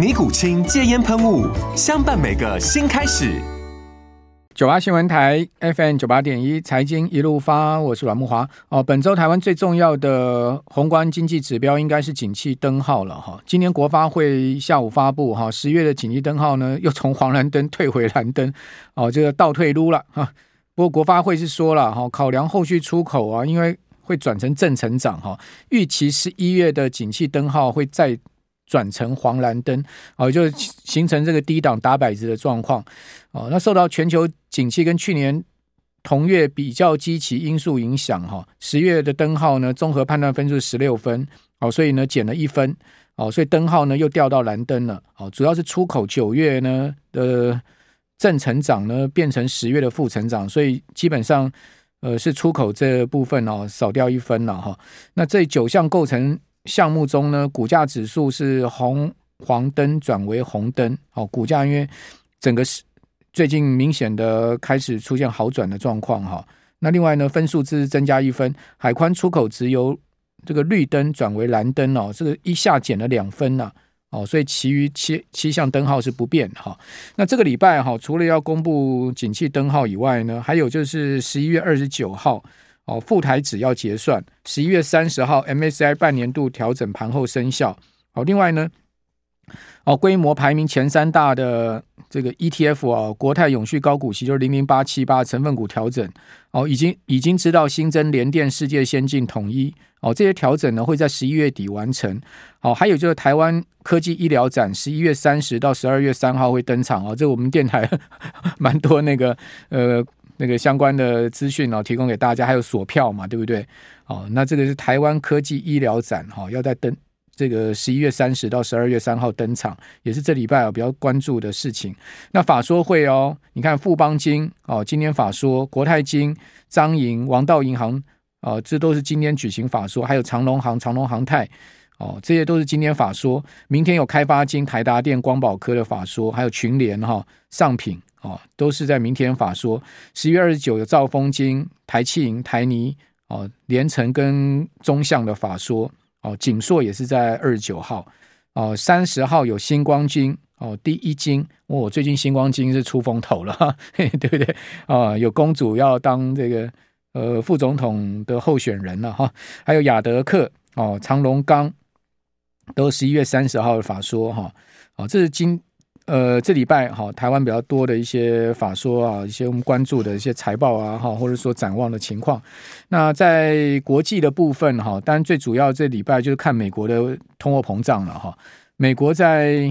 尼古清戒烟喷雾，相伴每个新开始。九八新闻台 FM 九八点一，财经一路发，我是阮木华。哦，本周台湾最重要的宏观经济指标应该是景气灯号了哈。今年国发会下午发布哈，十月的景气灯号呢，又从黄蓝灯退回蓝灯，哦，这个倒退噜了哈。不过国发会是说了哈，考量后续出口啊，因为会转成正成长哈，预期十一月的景气灯号会再。转成黄蓝灯，哦，就形成这个低档打摆子的状况，哦，那受到全球景气跟去年同月比较基期因素影响，哈，十月的灯号呢，综合判断分数十六分，哦，所以呢减了一分，哦，所以灯号呢又掉到蓝灯了，哦，主要是出口九月呢的正成长呢变成十月的负成长，所以基本上呃是出口这部分哦少掉一分了哈，那这九项构成。项目中呢，股价指数是红黄灯转为红灯，哦，股价因为整个是最近明显的开始出现好转的状况哈。那另外呢，分数是增加一分，海宽出口值由这个绿灯转为蓝灯哦，这个一下减了两分呐，哦，所以其余七七项灯号是不变哈。那这个礼拜哈，除了要公布景气灯号以外呢，还有就是十一月二十九号。哦，富台指要结算，十一月三十号，MSCI 半年度调整盘后生效。好，另外呢，哦，规模排名前三大的这个 ETF 啊，国泰永续高股息就是零零八七八成分股调整。哦，已经已经知道新增联电、世界先进、统一。哦，这些调整呢会在十一月底完成。好，还有就是台湾科技医疗展，十一月三十到十二月三号会登场。哦，这我们电台 蛮多那个呃。那个相关的资讯哦，提供给大家，还有锁票嘛，对不对？哦，那这个是台湾科技医疗展哈、哦，要在登这个十一月三十到十二月三号登场，也是这礼拜啊比较关注的事情。那法说会哦，你看富邦金哦，今天法说，国泰金、彰银、王道银行哦，这都是今天举行法说，还有长隆行、长隆航太哦，这些都是今天法说。明天有开发金、台达电、光宝科的法说，还有群联哈、上品。哦，都是在明天法说。十一月二十九有兆丰金、台企银、台泥哦，连城跟中向的法说哦，景硕也是在二十九号哦，三十号有星光金哦，第一金哦，最近星光金是出风头了，嘿对不对啊？有公主要当这个呃副总统的候选人了哈，还有亚德克哦，长荣钢都十一月三十号的法说哈，哦，这是今。呃，这礼拜哈，台湾比较多的一些法说啊，一些我们关注的一些财报啊，哈，或者说展望的情况。那在国际的部分哈，当然最主要这礼拜就是看美国的通货膨胀了哈。美国在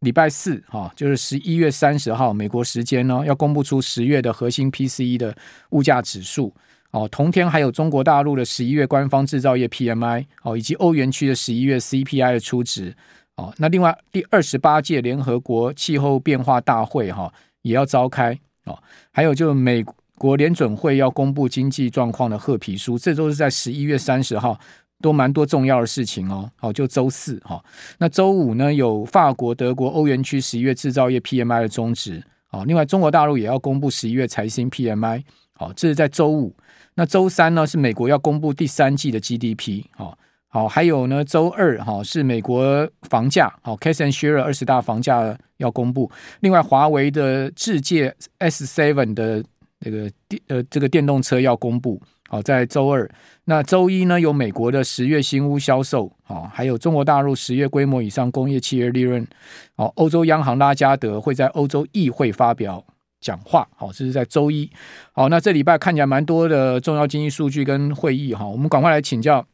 礼拜四哈，就是十一月三十号美国时间呢，要公布出十月的核心 PCE 的物价指数哦。同天还有中国大陆的十一月官方制造业 PMI 哦，以及欧元区的十一月 CPI 的初值。哦，那另外第二十八届联合国气候变化大会哈也要召开哦，还有就美国联准会要公布经济状况的褐皮书，这都是在十一月三十号，都蛮多重要的事情哦。好，就周四哈，那周五呢有法国、德国、欧元区十一月制造业 PMI 的终值哦，另外中国大陆也要公布十一月财新 PMI，好，这是在周五。那周三呢是美国要公布第三季的 GDP 哦。好，还有呢，周二哈是美国房价，好，Kay-Share 二十大房价要公布。另外，华为的智界 S7 的那个电呃这个电动车要公布，好，在周二。那周一呢，有美国的十月新屋销售，好，还有中国大陆十月规模以上工业企业利润。好，欧洲央行拉加德会在欧洲议会发表讲话。好，这是在周一。好，那这礼拜看起来蛮多的重要经济数据跟会议哈，我们赶快来请教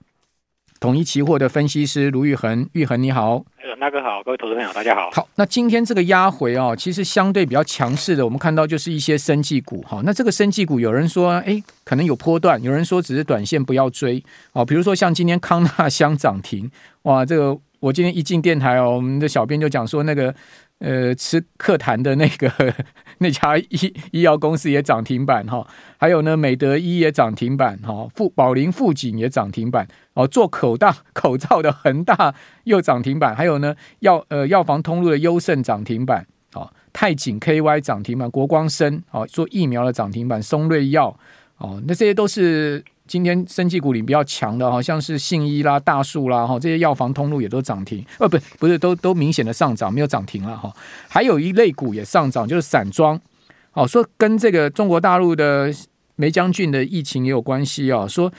统一期货的分析师卢玉恒，玉恒你好。大哥好，各位投资朋友，大家好。好，那今天这个压回哦，其实相对比较强势的，我们看到就是一些生技股哈。那这个生技股，有人说，哎，可能有波段；有人说只是短线，不要追。哦，比如说像今天康纳香涨停，哇，这个我今天一进电台哦，我们的小编就讲说那个。呃，吃课坛的那个 那家医医药公司也涨停板哈，还有呢，美德医也涨停板哈，富宝林富锦也涨停板哦，做口大口罩的恒大又涨停板，还有呢药呃药房通路的优胜涨停板哦，泰景 KY 涨停板，国光生哦做疫苗的涨停板，松瑞药哦，那这些都是。今天生技股里比较强的，好像是信医啦、大树啦，哈，这些药房通路也都涨停，呃，不，不是，都都明显的上涨，没有涨停了哈。还有一类股也上涨，就是散装，哦，说跟这个中国大陆的梅将军的疫情也有关系啊。说，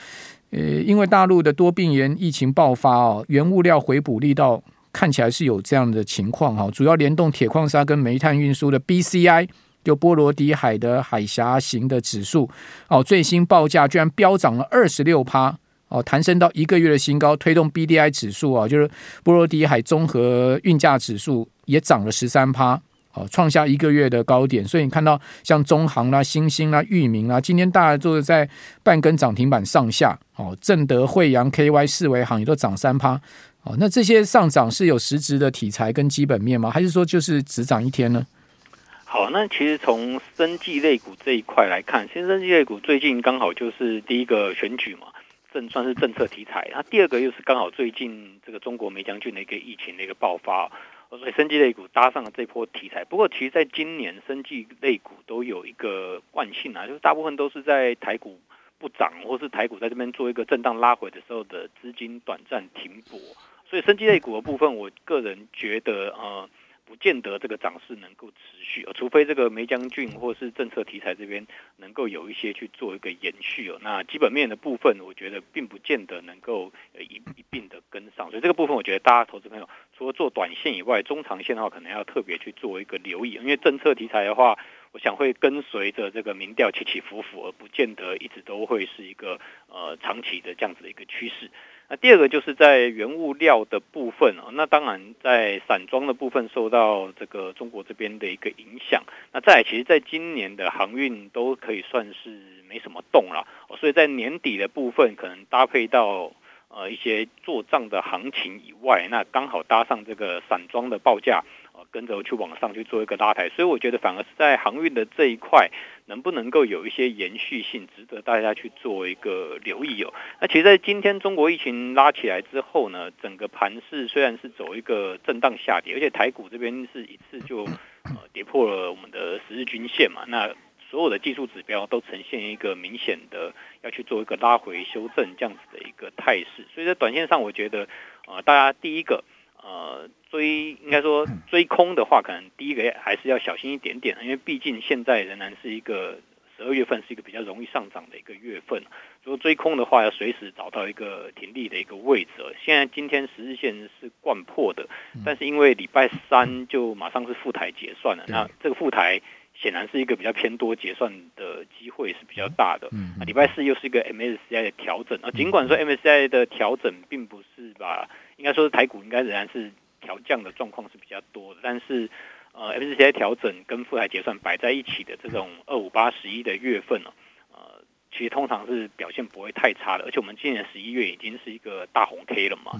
呃，因为大陆的多病原疫情爆发哦，原物料回补力道看起来是有这样的情况哈，主要联动铁矿砂跟煤炭运输的 BCI。就波罗的海的海峡型的指数哦，最新报价居然飙涨了二十六趴哦，弹升到一个月的新高，推动 BDI 指数啊，就是波罗的海综合运价指数也涨了十三趴哦，创下一个月的高点。所以你看到像中航啦、新兴啦、裕民啦，今天大家都是在半根涨停板上下哦，正德、惠阳、KY、四维行也都涨三趴哦。那这些上涨是有实质的题材跟基本面吗？还是说就是只涨一天呢？好，那其实从生技类股这一块来看，新生技类股最近刚好就是第一个选举嘛，政算是政策题材。那第二个又是刚好最近这个中国梅将军的一个疫情的一个爆发，所以生技类股搭上了这波题材。不过，其实在今年生技类股都有一个惯性啊，就是大部分都是在台股不涨，或是台股在这边做一个震荡拉回的时候的资金短暂停泊。所以生技类股的部分，我个人觉得呃。不见得这个涨势能够持续，除非这个梅将军或是政策题材这边能够有一些去做一个延续哦。那基本面的部分，我觉得并不见得能够一一并的跟上，所以这个部分我觉得大家投资朋友除了做短线以外，中长线的话可能要特别去做一个留意，因为政策题材的话，我想会跟随着这个民调起起伏伏，而不见得一直都会是一个呃长期的这样子的一个趋势。那第二个就是在原物料的部分哦，那当然在散装的部分受到这个中国这边的一个影响。那再来，其实在今年的航运都可以算是没什么动了，所以在年底的部分可能搭配到呃一些做账的行情以外，那刚好搭上这个散装的报价。跟着去往上去做一个拉抬，所以我觉得反而是在航运的这一块，能不能够有一些延续性，值得大家去做一个留意哦。那其实，在今天中国疫情拉起来之后呢，整个盘势虽然是走一个震荡下跌，而且台股这边是一次就 呃跌破了我们的十日均线嘛，那所有的技术指标都呈现一个明显的要去做一个拉回修正这样子的一个态势，所以在短线上，我觉得呃大家第一个。呃，追应该说追空的话，可能第一个还是要小心一点点，因为毕竟现在仍然是一个十二月份是一个比较容易上涨的一个月份。如果追空的话，要随时找到一个停利的一个位置。现在今天十日线是贯破的，但是因为礼拜三就马上是复台结算了，那这个复台显然是一个比较偏多结算的机会是比较大的。礼拜四又是一个 MSCI 的调整啊，尽管说 MSCI 的调整并不是把。应该说是台股应该仍然是调降的状况是比较多的，但是呃，MSCI 调整跟负台结算摆在一起的这种二五八十一的月份呢，呃，其实通常是表现不会太差的，而且我们今年十一月已经是一个大红 K 了嘛，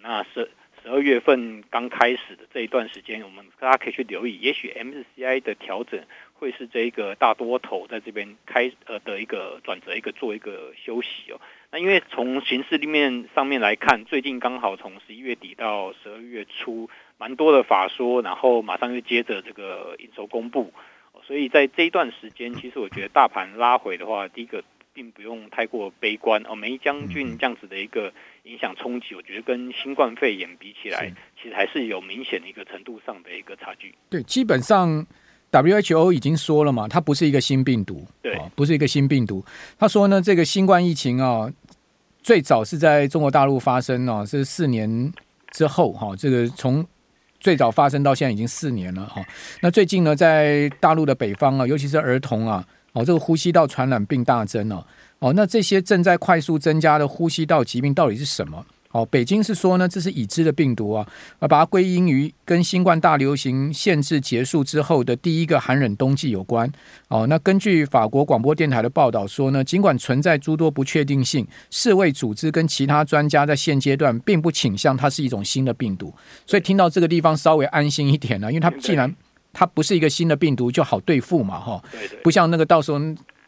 那十十二月份刚开始的这一段时间，我们大家可以去留意，也许 MSCI 的调整会是这一个大多头在这边开呃的一个转折，一个做一个休息哦。那因为从形势面上面来看，最近刚好从十一月底到十二月初，蛮多的法说，然后马上又接着这个营收公布，所以在这一段时间，其实我觉得大盘拉回的话，第一个并不用太过悲观哦。梅将军这样子的一个影响冲击，我觉得跟新冠肺炎比起来，其实还是有明显的一个程度上的一个差距。对，基本上。WHO 已经说了嘛，它不是一个新病毒，对，不是一个新病毒。他说呢，这个新冠疫情啊，最早是在中国大陆发生哦，是四年之后哈，这个从最早发生到现在已经四年了哈。那最近呢，在大陆的北方啊，尤其是儿童啊，哦，这个呼吸道传染病大增哦，哦，那这些正在快速增加的呼吸道疾病到底是什么？哦，北京是说呢，这是已知的病毒啊，而把它归因于跟新冠大流行限制结束之后的第一个寒冷冬季有关。哦，那根据法国广播电台的报道说呢，尽管存在诸多不确定性，世卫组织跟其他专家在现阶段并不倾向它是一种新的病毒。所以听到这个地方稍微安心一点了，因为它既然它不是一个新的病毒，就好对付嘛，哈。不像那个到时候。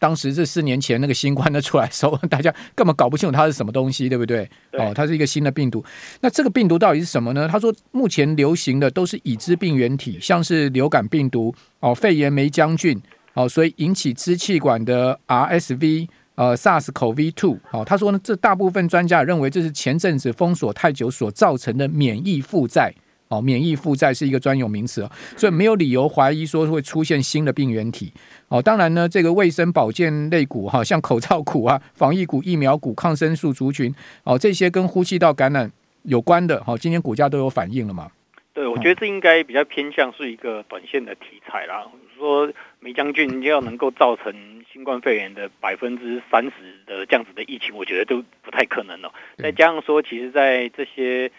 当时这四年前那个新冠的出来的时候，大家根本搞不清楚它是什么东西，对不对？对哦，它是一个新的病毒。那这个病毒到底是什么呢？他说，目前流行的都是已知病原体，像是流感病毒、哦肺炎霉浆菌、哦所以引起支气管的 RSV、呃 SARS-CoV-2。哦，他说呢，这大部分专家认为这是前阵子封锁太久所造成的免疫负债。哦，免疫负债是一个专有名词哦，所以没有理由怀疑说会出现新的病原体。哦，当然呢，这个卫生保健类股哈，像口罩股啊、防疫股、疫苗股、抗生素族群，哦，这些跟呼吸道感染有关的，好，今天股价都有反应了嘛？对，我觉得这应该比较偏向是一个短线的题材啦。说霉浆菌要能够造成新冠肺炎的百分之三十的这样子的疫情，我觉得都不太可能了。再加上说，其实，在这些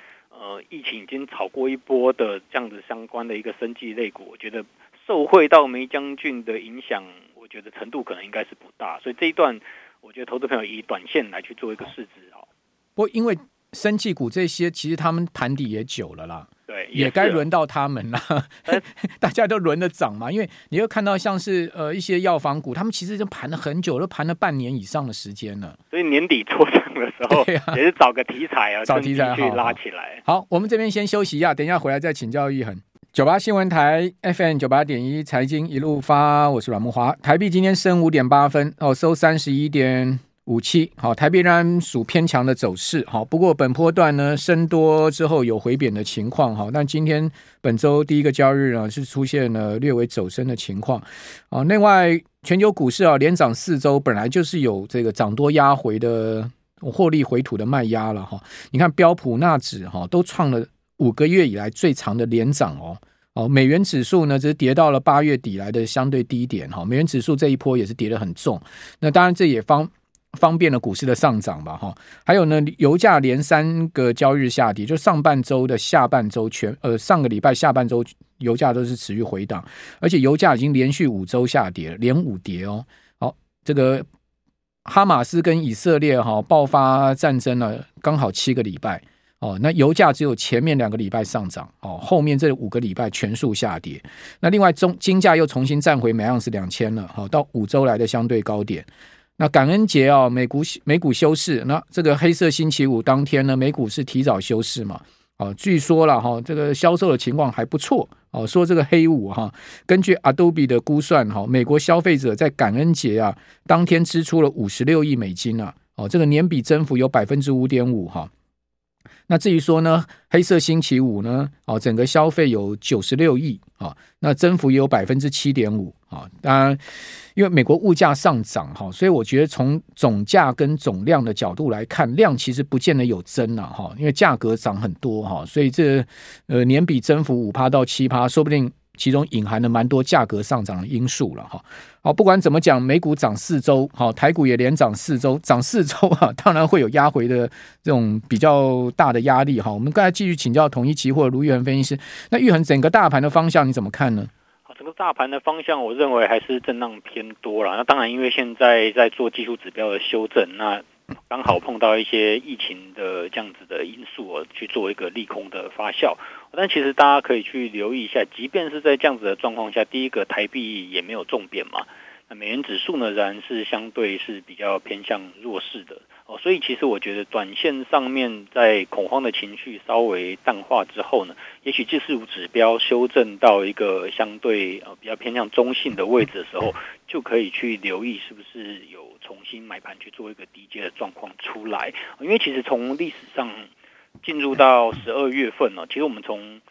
呃，疫情已经炒过一波的这样子相关的一个生技类股，我觉得受惠到梅将军的影响，我觉得程度可能应该是不大，所以这一段我觉得投资朋友以短线来去做一个市值啊。不过因为生技股这些，其实他们盘底也久了啦。对，也该轮到他们了。大家都轮着涨嘛，因为你会看到像是呃一些药房股，他们其实已经盘了很久，都盘了半年以上的时间了。所以年底做账的时候，也是找个题材啊，找题材去拉起来。好，好，好，我们这边先休息一下，等一下回来再请教玉恒。九八新闻台 FM 九八点一财经一路发，我是阮木华。台币今天升五点八分哦，收三十一点。五七好，台币仍然属偏强的走势好，不过本波段呢升多之后有回贬的情况哈，但今天本周第一个交易日呢是出现了略微走升的情况啊。另外，全球股市啊连涨四周，本来就是有这个涨多压回的获利回吐的卖压了哈。你看标普纳指哈都创了五个月以来最长的连涨哦哦，美元指数呢只是跌到了八月底来的相对低点哈，美元指数这一波也是跌得很重，那当然这也方。方便了股市的上涨吧，哈，还有呢，油价连三个交易日下跌，就上半周的下半周全，呃，上个礼拜下半周油价都是持续回档，而且油价已经连续五周下跌，连五跌哦。好，这个哈马斯跟以色列哈爆发战争了，刚好七个礼拜哦，那油价只有前面两个礼拜上涨哦，后面这五个礼拜全数下跌。那另外中金价又重新站回每盎司两千了，好，到五周来的相对高点。那感恩节啊，美股美股休市。那这个黑色星期五当天呢，美股是提早休市嘛？啊，据说了哈，这个销售的情况还不错哦。说这个黑五哈，根据 Adobe 的估算哈，美国消费者在感恩节啊当天支出了五十六亿美金啊，哦，这个年比增幅有百分之五点五哈。那至于说呢，黑色星期五呢，哦，整个消费有九十六亿啊，那增幅也有百分之七点五啊，当然。因为美国物价上涨哈，所以我觉得从总价跟总量的角度来看，量其实不见得有增了哈。因为价格涨很多哈，所以这呃年比增幅五趴到七趴，说不定其中隐含了蛮多价格上涨的因素了哈。好，不管怎么讲，美股涨四周，好，台股也连涨四周，涨四周啊，当然会有压回的这种比较大的压力哈。我们刚才继续请教统一期货卢玉恒分析师，那玉衡整个大盘的方向你怎么看呢？整个大盘的方向，我认为还是震荡偏多了。那当然，因为现在在做技术指标的修正，那刚好碰到一些疫情的这样子的因素，去做一个利空的发酵。但其实大家可以去留意一下，即便是在这样子的状况下，第一个台币也没有重贬嘛。那美元指数呢，仍然是相对是比较偏向弱势的哦。所以其实我觉得，短线上面在恐慌的情绪稍微淡化之后呢，也许技术指标修正到一个相对呃比较偏向中性的位置的时候，就可以去留意是不是有重新买盘去做一个低阶的状况出来。因为其实从历史上进入到十二月份呢，其实我们从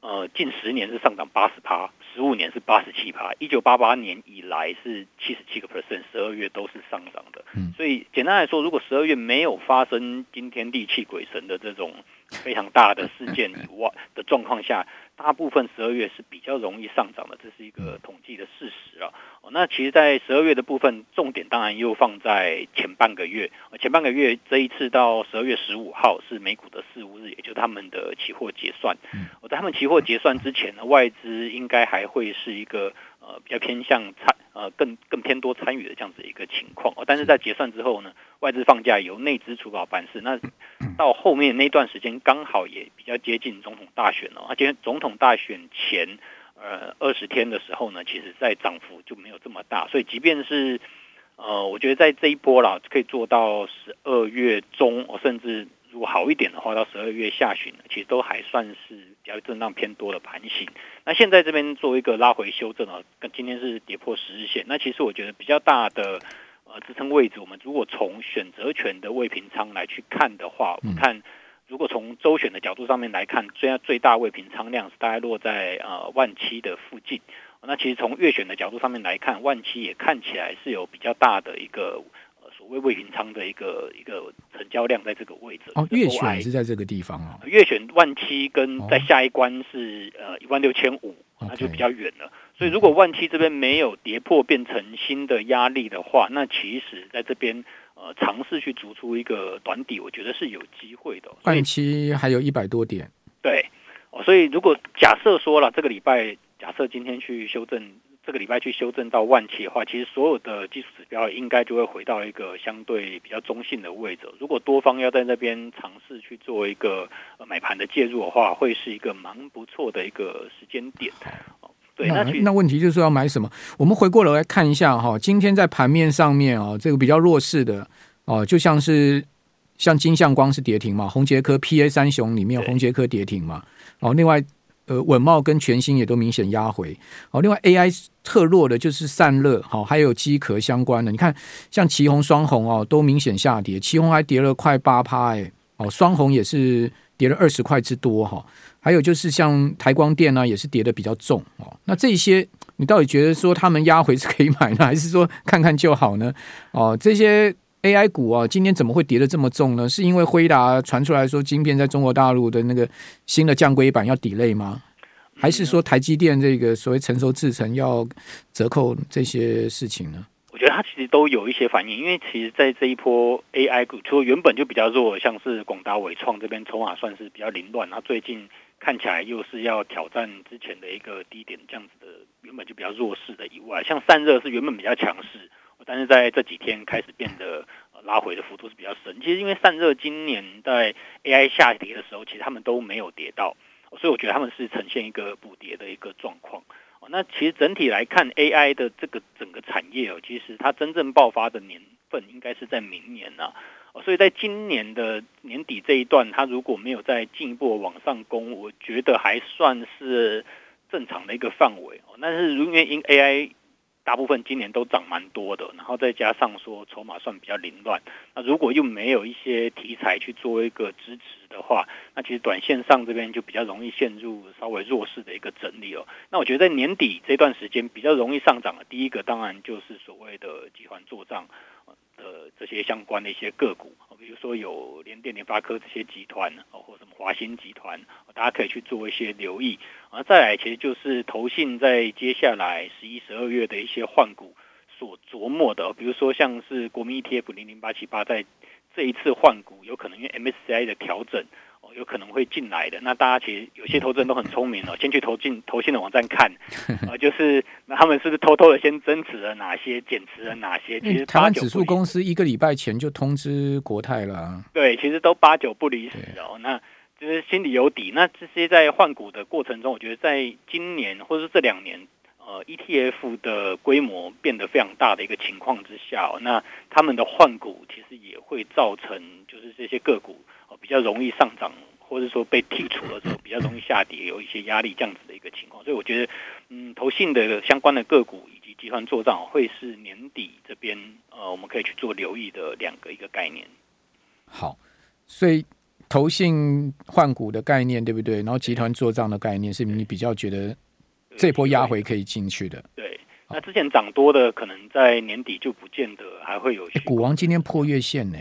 呃近十年是上涨八十趴。十五年是八十七趴，一九八八年以来是七十七个 percent，十二月都是上涨的。嗯，所以简单来说，如果十二月没有发生惊天地泣鬼神的这种非常大的事件以外 的状况下，大部分十二月是比较容易上涨的，这是一个统计的事实啊。哦，那其实，在十二月的部分，重点当然又放在前半个月。前半个月这一次到十二月十五号是美股的四五日，也就是他们的期货结算。我在他们期货结算之前呢，外资应该还会是一个呃比较偏向参呃更更偏多参与的这样子一个情况。哦，但是在结算之后呢，外资放假由内资主导办事。那到后面那段时间刚好也比较接近总统大选了，而且总统大选前。呃，二十天的时候呢，其实在涨幅就没有这么大，所以即便是呃，我觉得在这一波啦，可以做到十二月中，甚至如果好一点的话，到十二月下旬，其实都还算是比较震荡偏多的盘形。那现在这边做一个拉回修正啊，跟今天是跌破十日线，那其实我觉得比较大的呃支撑位置，我们如果从选择权的未平仓来去看的话，我们看。如果从周选的角度上面来看，最最大未平仓量是大概落在呃万七的附近。那其实从月选的角度上面来看，万七也看起来是有比较大的一个谓未平仓的一个一个成交量在这个位置。哦，月选是在这个地方啊。月选万七跟在下一关是呃一万六千五，那就比较远了。所以如果万七这边没有跌破变成新的压力的话，那其实在这边。呃，尝试去逐出一个短底，我觉得是有机会的。万七还有一百多点，对，所以如果假设说了这个礼拜，假设今天去修正，这个礼拜去修正到万七的话，其实所有的技术指标应该就会回到一个相对比较中性的位置。如果多方要在那边尝试去做一个买盘的介入的话，会是一个蛮不错的一个时间点。对，那那问题就是要买什么？我们回过头来看一下哈，今天在盘面上面啊，这个比较弱势的哦，就像是像金相光是跌停嘛，红捷科 PA 三雄里面红捷科跌停嘛，哦，另外呃稳懋跟全新也都明显压回，哦，另外 AI 特弱的就是散热，好，还有机壳相关的，你看像旗红双红哦都明显下跌，旗红还跌了快八趴哎，哦，双红也是跌了二十块之多哈。还有就是像台光电呢、也是跌得比较重哦。那这些你到底觉得说他们压回是可以买呢，还是说看看就好呢？哦，这些 AI 股啊，今天怎么会跌得这么重呢？是因为辉达传出来说晶片在中国大陆的那个新的降规版要 delay 吗？还是说台积电这个所谓成熟制程要折扣这些事情呢？我觉得它其实都有一些反应，因为其实，在这一波 AI 股，除了原本就比较弱，像是广达、伟创这边筹码算是比较凌乱，那最近。看起来又是要挑战之前的一个低点，这样子的原本就比较弱势的以外，像散热是原本比较强势，但是在这几天开始变得拉回的幅度是比较深。其实因为散热今年在 AI 下跌的时候，其实他们都没有跌到，所以我觉得他们是呈现一个补跌的一个状况。那其实整体来看，AI 的这个整个产业哦，其实它真正爆发的年份应该是在明年呢。所以在今年的年底这一段，它如果没有再进一步往上攻，我觉得还算是正常的一个范围。但是因为因 AI 大部分今年都涨蛮多的，然后再加上说筹码算比较凌乱，那如果又没有一些题材去做一个支持的话，那其实短线上这边就比较容易陷入稍微弱势的一个整理哦。那我觉得在年底这段时间比较容易上涨的，第一个当然就是所谓的集团做账。的这些相关的一些个股，比如说有联电、联发科这些集团，或什么华新集团，大家可以去做一些留意。啊，再来其实就是投信在接下来十一、十二月的一些换股所琢磨的，比如说像是国民 ETF 零零八七八，在这一次换股有可能因为 MSCI 的调整。有可能会进来的，那大家其实有些投资人都很聪明哦，先去投进投信的网站看，啊，就是那他们是不是偷偷的先增持了哪些，减持了哪些？其实台湾指数公司一个礼拜前就通知国泰了，啊，对，其实都八九不离十哦，那就是心里有底。那这些在换股的过程中，我觉得在今年或者是这两年，呃，ETF 的规模变得非常大的一个情况之下，哦，那他们的换股其实也会造成就是这些个股。比较容易上涨，或者说被剔除的时候比较容易下跌，有一些压力这样子的一个情况，所以我觉得，嗯，投信的相关的个股以及集团做账会是年底这边呃我们可以去做留意的两个一个概念。好，所以投信换股的概念对不对？然后集团做账的概念是你比较觉得这波压回可以进去的。对。对那之前涨多的，可能在年底就不见得还会有。股王今天破月线呢，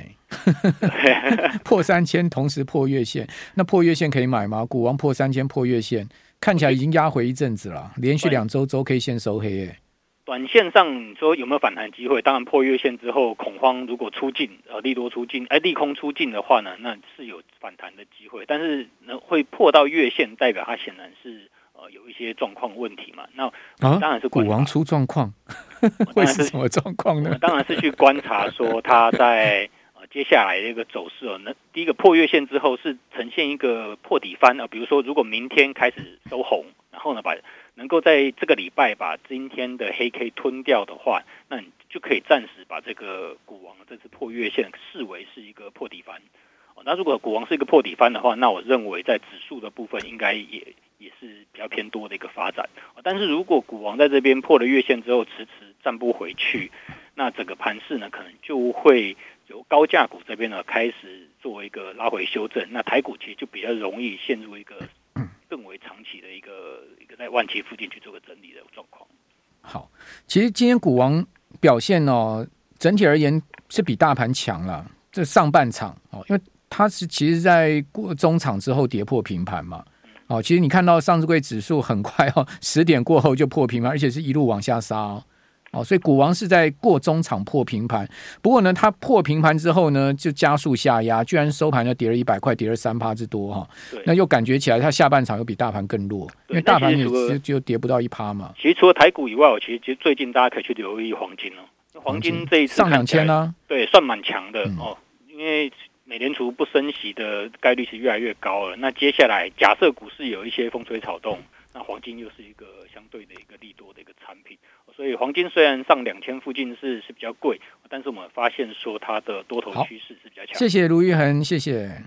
破三千，同时破月线，那破月线可以买吗？股王破三千，破月线看起来已经压回一阵子了，连续两周周 K 线收黑耶。短线上你说有没有反弹机会？当然破月线之后恐慌，如果出尽呃利多出尽，哎利空出尽的话呢，那是有反弹的机会。但是呢会破到月线，代表它显然是呃有一些状况问题嘛。那当然是、啊、股王出状况，会是什么状况呢？当然是去观察说它在呃接下来的一个走势哦。那第一个破月线之后是呈现一个破底翻啊，比如说如果明天开始收红，然后呢把。能够在这个礼拜把今天的黑 K 吞掉的话，那你就可以暂时把这个股王这次破月线视为是一个破底翻。哦，那如果股王是一个破底翻的话，那我认为在指数的部分应该也也是比较偏多的一个发展。但是如果股王在这边破了月线之后迟迟站不回去，那整个盘势呢可能就会由高价股这边呢开始做一个拉回修正，那台股其实就比较容易陷入一个。更为长期的一个一个在万七附近去做个整理的状况。好，其实今天股王表现哦，整体而言是比大盘强了。这上半场哦，因为它是其实在过中场之后跌破平盘嘛。哦，其实你看到上市柜指数很快哦，十点过后就破平盘，而且是一路往下杀哦。哦，所以股王是在过中场破平盘，不过呢，它破平盘之后呢，就加速下压，居然收盘就跌了一百块，跌了三趴之多哈。那又感觉起来，它下半场又比大盘更弱，因为大盘也就就跌不到一趴嘛。其实除了台股以外，我其实其实最近大家可以去留意黄金哦。黄金这一次上两千呢，对，算蛮强的、嗯、哦。因为美联储不升息的概率是越来越高了。那接下来假设股市有一些风吹草动，那黄金又是一个相对的一个利多的一个产品。所以黄金虽然上两千附近是是比较贵，但是我们发现说它的多头趋势是比较强。谢谢卢玉恒，谢谢。